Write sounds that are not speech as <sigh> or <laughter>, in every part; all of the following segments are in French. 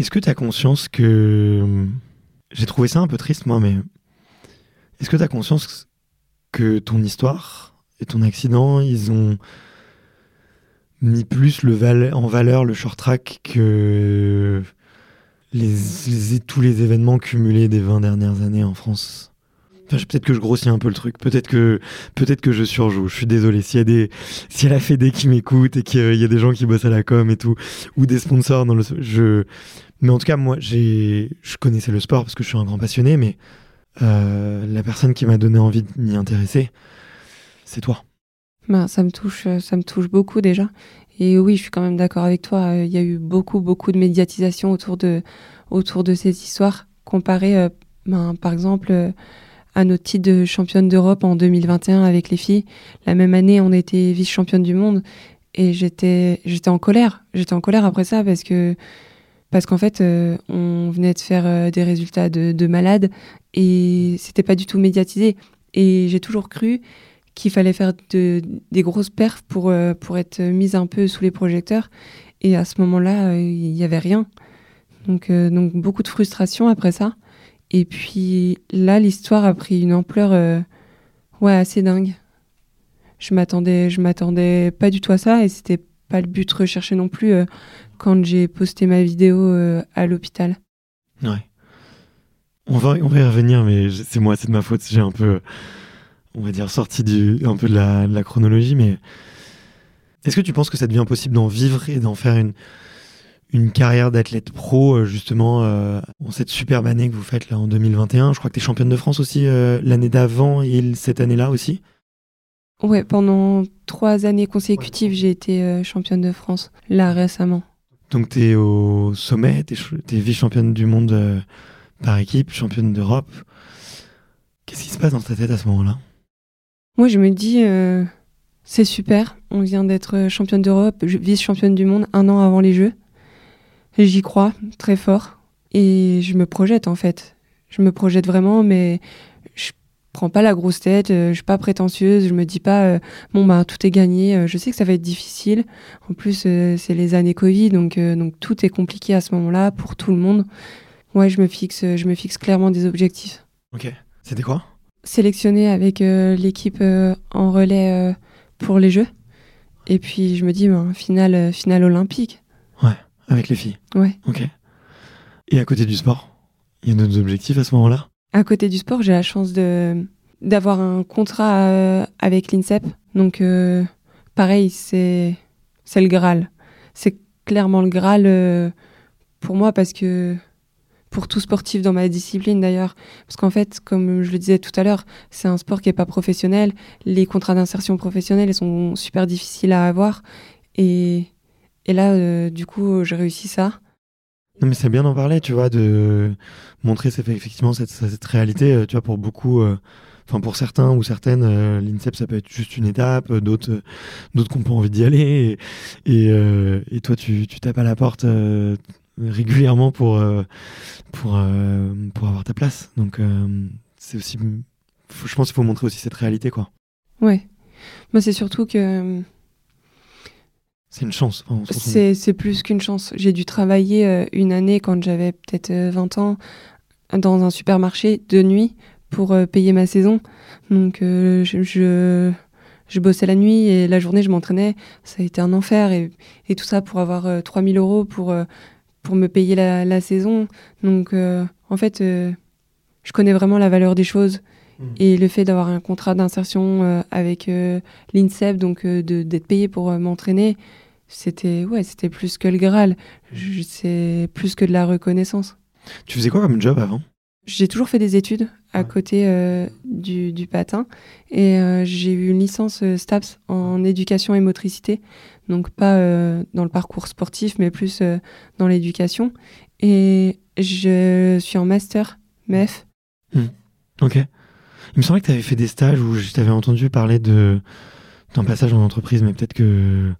Est-ce que tu as conscience que. J'ai trouvé ça un peu triste, moi, mais. Est-ce que tu as conscience que ton histoire et ton accident, ils ont mis plus le en valeur le short track que tous les événements cumulés des 20 dernières années en France? Peut-être que je grossis un peu le truc. Peut-être que, je surjoue. Je suis désolé. S'il y a des, la Fédé qui m'écoute et qu'il y a des gens qui bossent à la com et tout, ou des sponsors dans le, je, mais en tout cas, moi, je connaissais le sport parce que je suis un grand passionné, mais euh, la personne qui m'a donné envie de m'y intéresser, c'est toi. Ben, ça me touche, ça me touche beaucoup déjà. Et oui, je suis quand même d'accord avec toi. Il y a eu beaucoup, beaucoup de médiatisation autour de, autour de ces histoires, comparé, euh, ben, par exemple à notre titre de championne d'Europe en 2021 avec les filles. La même année, on était vice-championne du monde et j'étais en colère. J'étais en colère après ça parce que parce qu'en fait, euh, on venait de faire euh, des résultats de, de malade et c'était pas du tout médiatisé. Et j'ai toujours cru qu'il fallait faire de, des grosses perfs pour, euh, pour être mise un peu sous les projecteurs. Et à ce moment-là, il n'y avait rien. Donc, donc beaucoup de frustration après ça. Et puis là, l'histoire a pris une ampleur ouais, assez dingue. Je m'attendais, je m'attendais pas du tout à ça et c'était pas le but recherché non plus euh, quand j'ai posté ma vidéo euh, à l'hôpital. Ouais. On va, on va y revenir, mais c'est moi, c'est de ma faute. J'ai un peu, on va dire, sorti du, un peu de la, la chronologie, mais est-ce que tu penses que ça devient possible d'en vivre et d'en faire une, une carrière d'athlète pro, euh, justement, euh, en cette superbe année que vous faites là en 2021. Je crois que tu es championne de France aussi euh, l'année d'avant et cette année-là aussi. Ouais, pendant trois années consécutives, j'ai été championne de France, là récemment. Donc tu es au sommet, tu es, vice-championne du monde par équipe, championne d'Europe. Qu'est-ce qui se passe dans ta tête à ce moment-là? Moi, je me dis, c'est super, on vient d'être championne d'Europe, vice-championne du monde un an avant les Jeux. J'y crois très fort et je me projette en fait. Je me projette vraiment, mais prends pas la grosse tête, euh, je suis pas prétentieuse, je me dis pas euh, bon bah tout est gagné. Euh, je sais que ça va être difficile. En plus c'est les années Covid, donc donc tout est compliqué à ce moment-là pour tout le monde. Ouais, je me fixe, je me fixe clairement des objectifs. Ok. C'était quoi? Sélectionner avec l'équipe en relais pour les Jeux. Et puis je me dis, ben, finale, finale olympique. Ouais. Avec les filles Ouais. Ok. Et à côté du sport Il y a d'autres objectifs à ce moment-là? À côté du sport, j'ai la chance de d'avoir un contrat euh, avec l'INSEP. Donc, euh, pareil, c'est c'est le Graal. C'est clairement le Graal euh, pour moi parce que pour tout sportif dans ma discipline d'ailleurs. Parce qu'en fait, comme je le disais tout à l'heure, c'est un sport qui n'est pas professionnel. Les contrats d'insertion professionnelle sont super difficiles à avoir. Et et là, du coup, j'ai réussi ça. Non, mais c'est bien d'en parler, tu vois, de montrer effectivement cette, cette réalité. Euh, tu vois, pour beaucoup, euh, enfin pour certains ou certaines, l'INSEP, ça peut être juste une étape, d'autres d'autres qui n'ont pas envie d'y aller. Et, et, toi, tu, tu, tapes à la porte régulièrement pour, pour, pour avoir ta place. Donc, c'est aussi. je pense qu'il faut montrer aussi cette réalité, quoi. Ouais. Moi, c'est surtout que c'est une chance. c'est plus qu'une chance. J'ai dû travailler euh, une année quand j'avais peut-être 20 euh, ans dans un supermarché de nuit pour euh, payer ma saison. Donc je, je, bossais la nuit et la journée je m'entraînais. Ça a été un enfer et, et tout ça pour avoir 3000 euros pour, pour me payer la, la saison. Donc en fait, je connais vraiment la valeur des choses. Mmh. Et le fait d'avoir un contrat d'insertion avec l'INSEP, donc d'être payé pour m'entraîner, c'était ouais, c'était plus que le Graal. C'est plus que de la reconnaissance. Tu faisais quoi comme job avant? J'ai toujours fait des études à côté euh, du, du, patin et euh, j'ai eu une licence euh, STAPS en éducation et motricité, donc pas dans le parcours sportif mais plus dans l'éducation. Et je suis en master MEF. Hmm. Ok. Il me semblait que tu avais fait des stages où je t'avais entendu parler de d'un passage en entreprise, mais peut-être que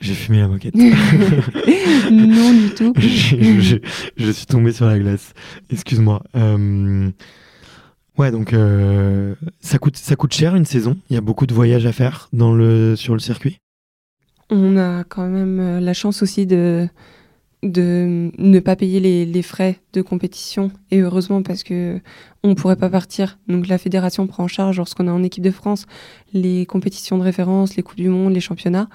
j'ai fumé la moquette. <laughs> non, du tout. <laughs> je, suis tombé sur la glace. Excuse-moi. Euh, ouais, donc euh, ça, coûte, ça coûte cher une saison. Il y a beaucoup de voyages à faire dans le, sur le circuit. On a quand même euh, la chance aussi de de ne pas payer les, frais de compétition. Et heureusement parce que on pourrait pas partir. Donc la fédération prend en charge lorsqu'on est en équipe de France les compétitions de référence les coups du monde les championnats.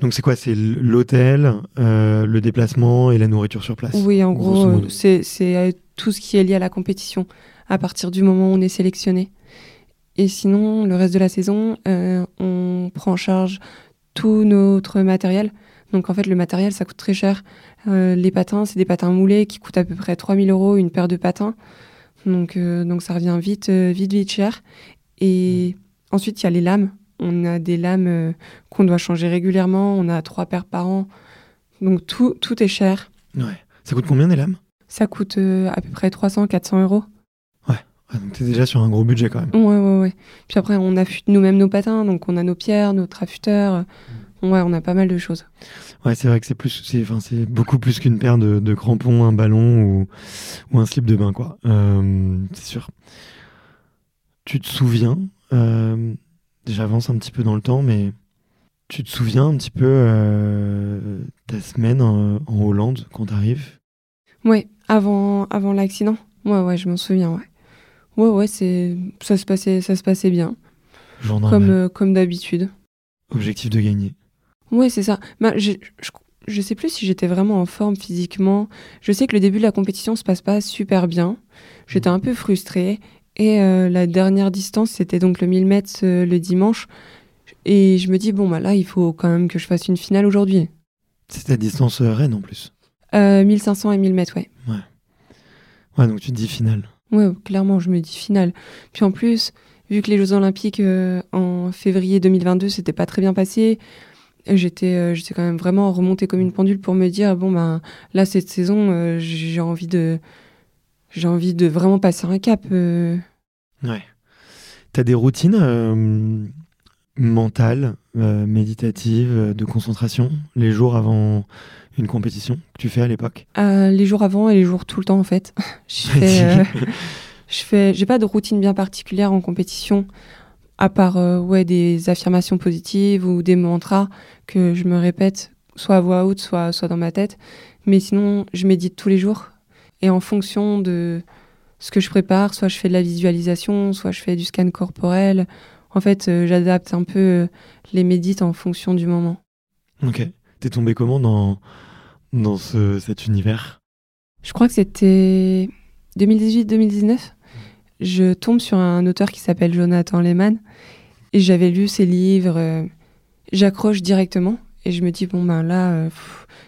Donc c'est quoi? C'est l'hôtel euh, le déplacement et la nourriture sur place? Oui en gros c'est euh, tout ce qui est lié à la compétition à partir du moment où on est sélectionné. Et sinon le reste de la saison euh, on prend en charge tout notre matériel donc en fait, le matériel, ça coûte très cher. Euh, les patins, c'est des patins moulés qui coûtent à peu près 3000 euros une paire de patins. Donc, euh, donc ça revient vite, euh, vite, vite cher. Et ensuite, il y a les lames. On a des lames qu'on doit changer régulièrement. On a trois paires par an. Donc tout, tout est cher. Ouais. Ça coûte combien des lames? Ça coûte à peu près 300, 400 euros. Ouais. donc t'es déjà sur un gros budget quand même. Ouais, ouais, ouais. Puis après, on affûte nous-mêmes nos patins. Donc on a nos pierres, nos affûteurs. Ouais, on a pas mal de choses. Ouais, c'est vrai que c'est plus, c'est, enfin, c'est beaucoup plus qu'une paire de, crampons, un ballon ou, ou, un slip de bain, quoi. Euh, c'est sûr. Tu te souviens, euh, j'avance un petit peu dans le temps, mais tu te souviens un petit peu euh, ta semaine en, Hollande quand t'arrives? Ouais, avant, avant l'accident. Ouais, ouais, je m'en souviens, ouais. Ouais, ouais, c'est, ça se passait, ça se passait bien. comme, comme d'habitude. Objectif de gagner. Oui, c'est ça. Bah, je, je, sais plus si j'étais vraiment en forme physiquement. Je sais que le début de la compétition se passe pas super bien. J'étais un peu frustrée. Et euh, la dernière distance, c'était donc le 1000 mètres euh, le dimanche. Et je me dis, bon, bah là, il faut quand même que je fasse une finale aujourd'hui. C'était la distance euh, reine en plus 1500 et 1000 mètres, ouais. Ouais. Ouais, donc tu te dis finale. Ouais, clairement, je me dis finale. Puis en plus, vu que les Jeux Olympiques en février 2022, c'était pas très bien passé, j'étais euh, j'étais quand même vraiment remontée comme une pendule pour me dire bon ben là cette saison euh, j'ai envie de j'ai envie de vraiment passer un cap euh. ouais. T'as des routines mentales méditatives de concentration les jours avant une compétition que tu fais à l'époque? Les jours avant et les jours tout le temps en fait. <laughs> Je fais <laughs> je fais j'ai pas de routine bien particulière en compétition à part euh, ouais, des affirmations positives ou des mantras que je me répète, soit à voix haute, soit, soit dans ma tête. Mais sinon, je médite tous les jours. Et en fonction de ce que je prépare, soit je fais de la visualisation, soit je fais du scan corporel. En fait, euh, j'adapte un peu euh, les médites en fonction du moment. Ok. T'es tombé comment dans, dans ce, cet univers? Je crois que c'était 2018-2019 je tombe sur un auteur qui s'appelle Jonathan Lehman et j'avais lu ses livres. Euh, j'accroche directement et je me dis bon ben là, euh,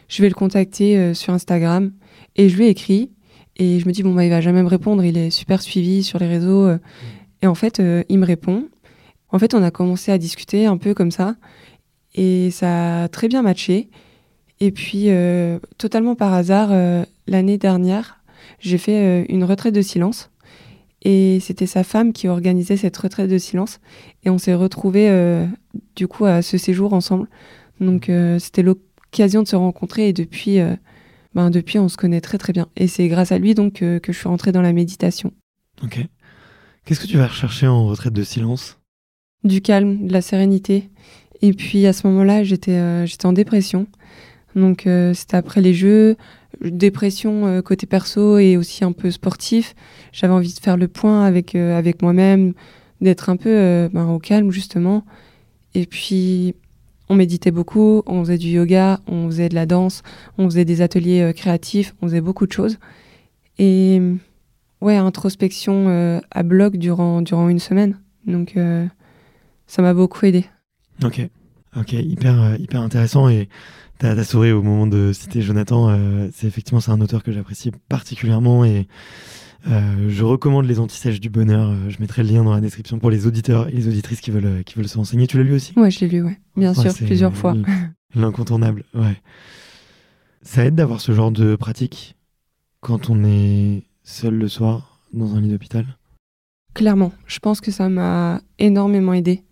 je vais le contacter euh, sur Instagram et je lui ai écrit et je me dis bon ben il va jamais me répondre. Il est super suivi sur les réseaux et en fait il me répond. En fait on a commencé à discuter un peu comme ça et ça a très bien matché. Et puis totalement par hasard l'année dernière j'ai fait une retraite de silence et c'était sa femme qui organisait cette retraite de silence. Et on s'est retrouvés euh, du coup à ce séjour ensemble. Donc euh, c'était l'occasion de se rencontrer et depuis, euh, ben, depuis on se connaît très très bien. Et c'est grâce à lui donc que je suis rentrée dans la méditation. Ok. Qu'est-ce que tu vas rechercher en retraite de silence? Du calme, de la sérénité. Et puis à ce moment-là, j'étais j'étais en dépression. Donc c'était après les jeux, dépression euh, côté perso et aussi un peu sportif. J'avais envie de faire le point avec, euh, avec moi-même, d'être un peu euh, ben, au calme justement. Et puis, on méditait beaucoup, on faisait du yoga, on faisait de la danse, on faisait des ateliers créatifs, on faisait beaucoup de choses. Et ouais, introspection à bloc durant, durant une semaine. Donc, ça m'a beaucoup aidé. Ok, ok, hyper, hyper intéressant. Et T'as as souri au moment de citer Jonathan. Euh, c'est effectivement c'est un auteur que j'apprécie particulièrement et euh, je recommande les antisèches du bonheur. Euh, je mettrai le lien dans la description pour les auditeurs et les auditrices qui veulent qui veulent se renseigner. Tu l'as lu aussi? Ouais, je l'ai lu, ouais. Bien sûr, plusieurs fois. L'incontournable, ouais. Ça aide d'avoir ce genre de pratique quand on est seul le soir dans un lit d'hôpital? Clairement, je pense que ça m'a énormément aidé.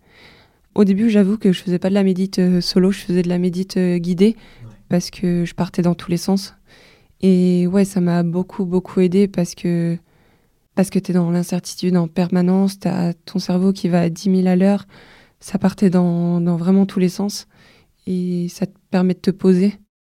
Au début, j'avoue que je faisais pas de la médite euh, solo, je faisais de la médite euh, guidée parce que je partais dans tous les sens. Et ouais, ça m'a beaucoup, beaucoup aidé parce que, parce que tu es dans l'incertitude en permanence, tu as ton cerveau qui va à 10 000 à l'heure, ça partait dans, dans, vraiment tous les sens et ça te permet de te poser.